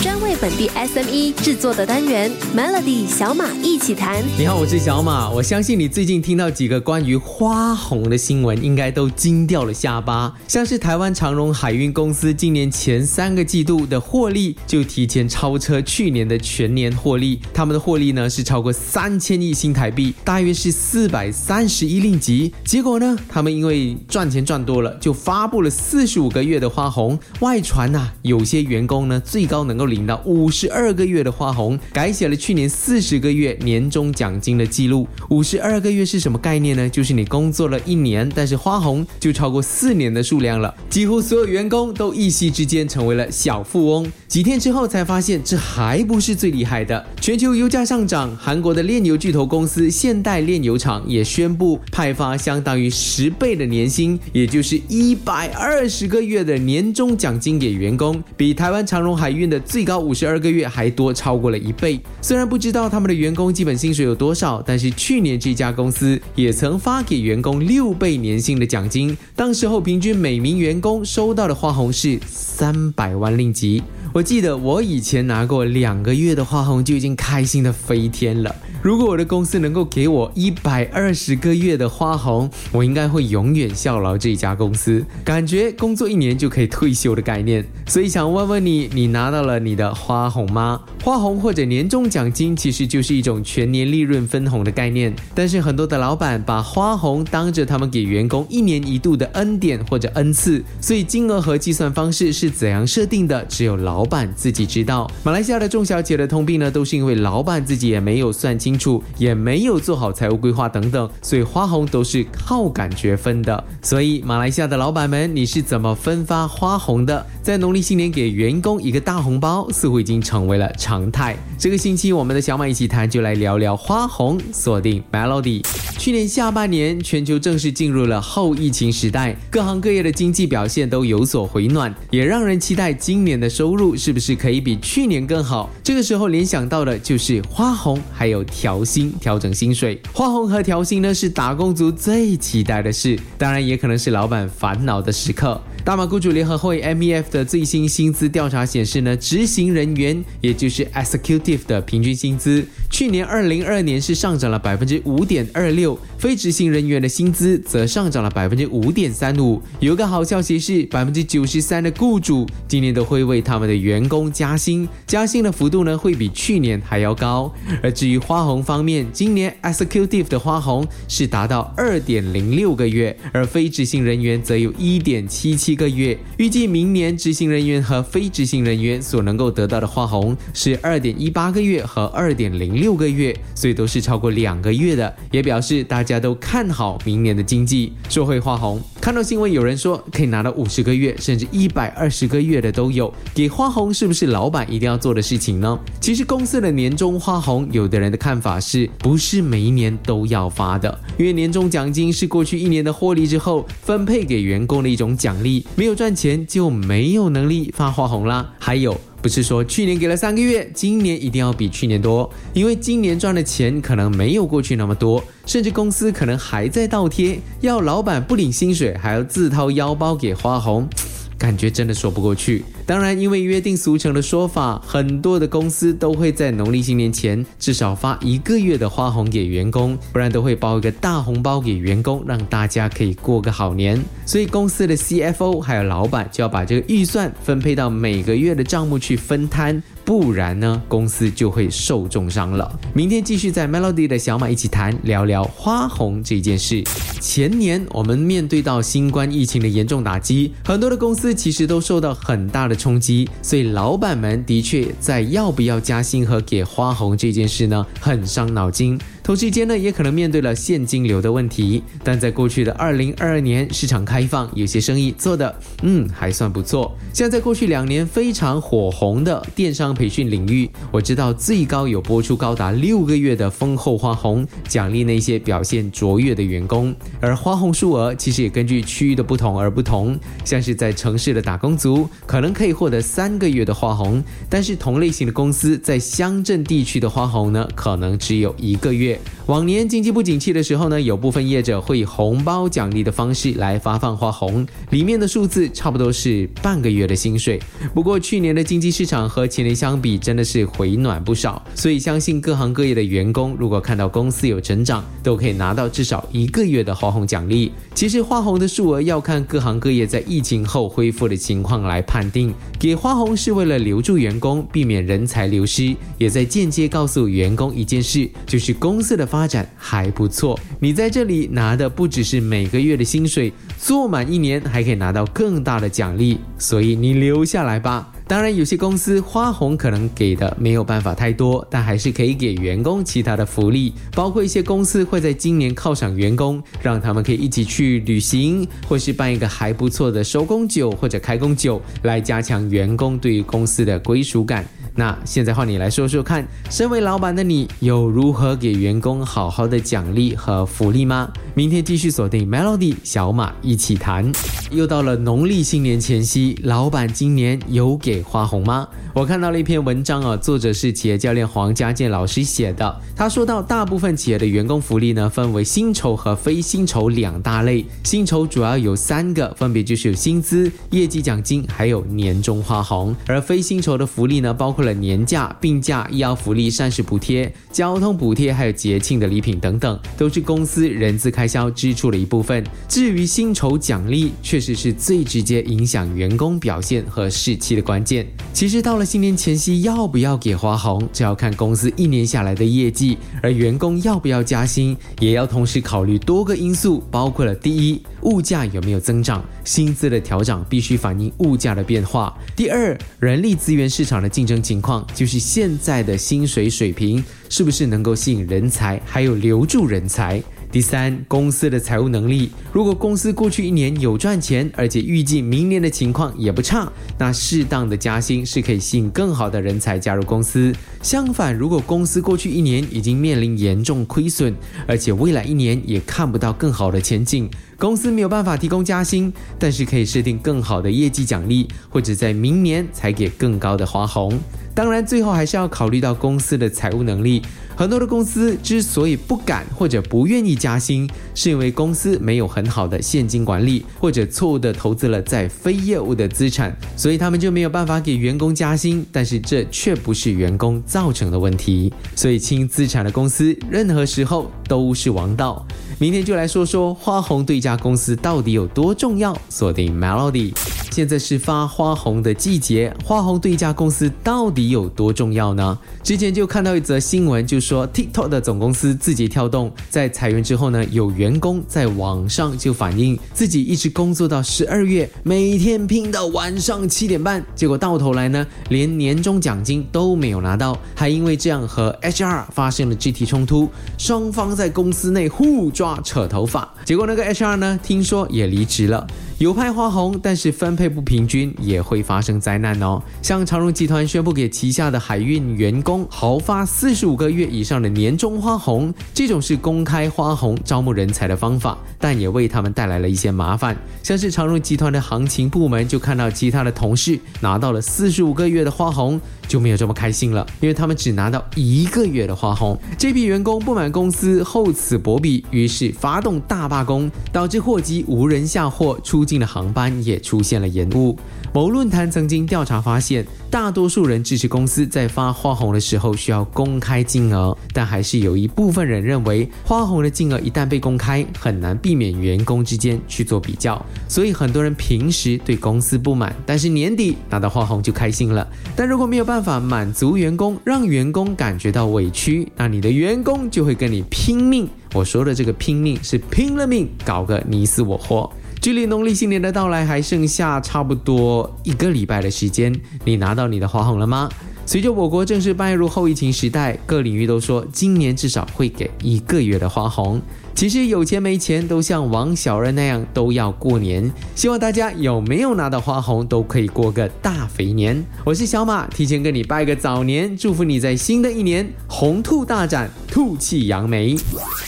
专为本地 SME 制作的单元 Melody 小马一起谈。你好，我是小马。我相信你最近听到几个关于花红的新闻，应该都惊掉了下巴。像是台湾长荣海运公司今年前三个季度的获利就提前超车去年的全年获利，他们的获利呢是超过三千亿新台币，大约是四百三十一令吉。结果呢，他们因为赚钱赚多了，就发布了四十五个月的花红。外传呐，有些员工呢最高能够领到五十二个月的花红，改写了去年四十个月年终奖金的记录。五十二个月是什么概念呢？就是你工作了一年，但是花红就超过四年的数量了。几乎所有员工都一夕之间成为了小富翁。几天之后才发现，这还不是最厉害的。全球油价上涨，韩国的炼油巨头公司现代炼油厂也宣布派发相当于十倍的年薪，也就是一百二十个月的年终奖金给员工，比台湾长荣海运的最最高五十二个月还多超过了一倍。虽然不知道他们的员工基本薪水有多少，但是去年这家公司也曾发给员工六倍年薪的奖金，当时候平均每名员工收到的花红是三百万令吉。我记得我以前拿过两个月的花红就已经开心的飞天了。如果我的公司能够给我一百二十个月的花红，我应该会永远效劳这家公司，感觉工作一年就可以退休的概念。所以想问问你，你拿到了你的花红吗？花红或者年终奖金其实就是一种全年利润分红的概念，但是很多的老板把花红当着他们给员工一年一度的恩典或者恩赐，所以金额和计算方式是怎样设定的，只有老板自己知道。马来西亚的中小企业的通病呢，都是因为老板自己也没有算清。清楚也没有做好财务规划等等，所以花红都是靠感觉分的。所以马来西亚的老板们，你是怎么分发花红的？在农历新年给员工一个大红包，似乎已经成为了常态。这个星期我们的小马一起谈，就来聊聊花红。锁定 Melody。去年下半年，全球正式进入了后疫情时代，各行各业的经济表现都有所回暖，也让人期待今年的收入是不是可以比去年更好。这个时候联想到的就是花红，还有。调薪、调整薪水、花红和调薪呢，是打工族最期待的事，当然也可能是老板烦恼的时刻。大马雇主联合会 （MEF） 的最新薪资调查显示呢，执行人员也就是 executive 的平均薪资，去年二零二年是上涨了百分之五点二六，非执行人员的薪资则上涨了百分之五点三五。有个好消息是，百分之九十三的雇主今年都会为他们的员工加薪，加薪的幅度呢会比去年还要高。而至于花红方面，今年 executive 的花红是达到二点零六个月，而非执行人员则有一点七七。个月，预计明年执行人员和非执行人员所能够得到的花红是二点一八个月和二点零六个月，所以都是超过两个月的，也表示大家都看好明年的经济，说会花红。看到新闻有人说可以拿到五十个月甚至一百二十个月的都有，给花红是不是老板一定要做的事情呢？其实公司的年终花红，有的人的看法是不是每一年都要发的？因为年终奖金是过去一年的获利之后分配给员工的一种奖励。没有赚钱就没有能力发花红啦。还有，不是说去年给了三个月，今年一定要比去年多，因为今年赚的钱可能没有过去那么多，甚至公司可能还在倒贴，要老板不领薪水还要自掏腰包给花红。感觉真的说不过去。当然，因为约定俗成的说法，很多的公司都会在农历新年前至少发一个月的花红给员工，不然都会包一个大红包给员工，让大家可以过个好年。所以公司的 CFO 还有老板就要把这个预算分配到每个月的账目去分摊，不然呢，公司就会受重伤了。明天继续在 Melody 的小马一起谈聊聊花红这件事。前年我们面对到新冠疫情的严重打击，很多的公司其实都受到很大的冲击，所以老板们的确在要不要加薪和给花红这件事呢，很伤脑筋。同时间呢，也可能面对了现金流的问题。但在过去的二零二二年，市场开放，有些生意做的嗯还算不错。像在过去两年非常火红的电商培训领域，我知道最高有播出高达六个月的丰厚花红，奖励那些表现卓越的员工。而花红数额其实也根据区域的不同而不同，像是在城市的打工族可能可以获得三个月的花红，但是同类型的公司在乡镇地区的花红呢，可能只有一个月。game. 往年经济不景气的时候呢，有部分业者会以红包奖励的方式来发放花红，里面的数字差不多是半个月的薪水。不过去年的经济市场和前年相比，真的是回暖不少，所以相信各行各业的员工如果看到公司有成长，都可以拿到至少一个月的花红奖励。其实花红的数额要看各行各业在疫情后恢复的情况来判定，给花红是为了留住员工，避免人才流失，也在间接告诉员工一件事，就是公司的发。发展还不错，你在这里拿的不只是每个月的薪水，做满一年还可以拿到更大的奖励，所以你留下来吧。当然，有些公司花红可能给的没有办法太多，但还是可以给员工其他的福利，包括一些公司会在今年犒赏员工，让他们可以一起去旅行，或是办一个还不错的收工酒或者开工酒，来加强员工对于公司的归属感。那现在换你来说说看，身为老板的你有如何给员工好好的奖励和福利吗？明天继续锁定 Melody 小马一起谈。又到了农历新年前夕，老板今年有给花红吗？我看到了一篇文章啊，作者是企业教练黄家健老师写的。他说到，大部分企业的员工福利呢，分为薪酬和非薪酬两大类。薪酬主要有三个，分别就是有薪资、业绩奖金，还有年终花红。而非薪酬的福利呢，包括了年假、病假、医疗福利、膳食补贴、交通补贴，还有节庆的礼品等等，都是公司人资开销支出的一部分。至于薪酬奖励，确实是最直接影响员工表现和士气的关键。其实到了新年前夕要不要给花红，这要看公司一年下来的业绩；而员工要不要加薪，也要同时考虑多个因素，包括了第一，物价有没有增长，薪资的调整必须反映物价的变化；第二，人力资源市场的竞争情况，就是现在的薪水水平是不是能够吸引人才，还有留住人才。第三，公司的财务能力。如果公司过去一年有赚钱，而且预计明年的情况也不差，那适当的加薪是可以吸引更好的人才加入公司。相反，如果公司过去一年已经面临严重亏损，而且未来一年也看不到更好的前景，公司没有办法提供加薪，但是可以设定更好的业绩奖励，或者在明年才给更高的花红。当然，最后还是要考虑到公司的财务能力。很多的公司之所以不敢或者不愿意加薪，是因为公司没有很好的现金管理，或者错误的投资了在非业务的资产，所以他们就没有办法给员工加薪。但是这却不是员工造成的问题。所以轻资产的公司，任何时候都是王道。明天就来说说花红对一家公司到底有多重要。锁定 Melody。现在是发花红的季节，花红对一家公司到底有多重要呢？之前就看到一则新闻，就说 TikTok 的总公司字节跳动在裁员之后呢，有员工在网上就反映自己一直工作到十二月，每天拼到晚上七点半，结果到头来呢，连年终奖金都没有拿到，还因为这样和 HR 发生了肢体冲突，双方在公司内互抓扯头发，结果那个 HR 呢，听说也离职了。有派花红，但是分配不平均也会发生灾难哦。像长荣集团宣布给旗下的海运员工豪发四十五个月以上的年终花红，这种是公开花红招募人才的方法，但也为他们带来了一些麻烦。像是长荣集团的行情部门就看到其他的同事拿到了四十五个月的花红，就没有这么开心了，因为他们只拿到一个月的花红。这批员工不满公司厚此薄彼，于是发动大罢工，导致货机无人下货出。进的航班也出现了延误。某论坛曾经调查发现，大多数人支持公司在发花红的时候需要公开金额，但还是有一部分人认为，花红的金额一旦被公开，很难避免员工之间去做比较。所以很多人平时对公司不满，但是年底拿到花红就开心了。但如果没有办法满足员工，让员工感觉到委屈，那你的员工就会跟你拼命。我说的这个拼命是拼了命，搞个你死我活。距离农历新年的到来还剩下差不多一个礼拜的时间，你拿到你的花红了吗？随着我国正式迈入后疫情时代，各领域都说今年至少会给一个月的花红。其实有钱没钱都像王小人那样都要过年，希望大家有没有拿到花红都可以过个大肥年。我是小马，提前跟你拜个早年，祝福你在新的一年红兔大展，兔气扬眉。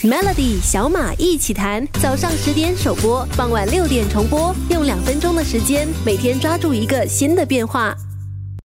Melody 小马一起谈，早上十点首播，傍晚六点重播，用两分钟的时间，每天抓住一个新的变化。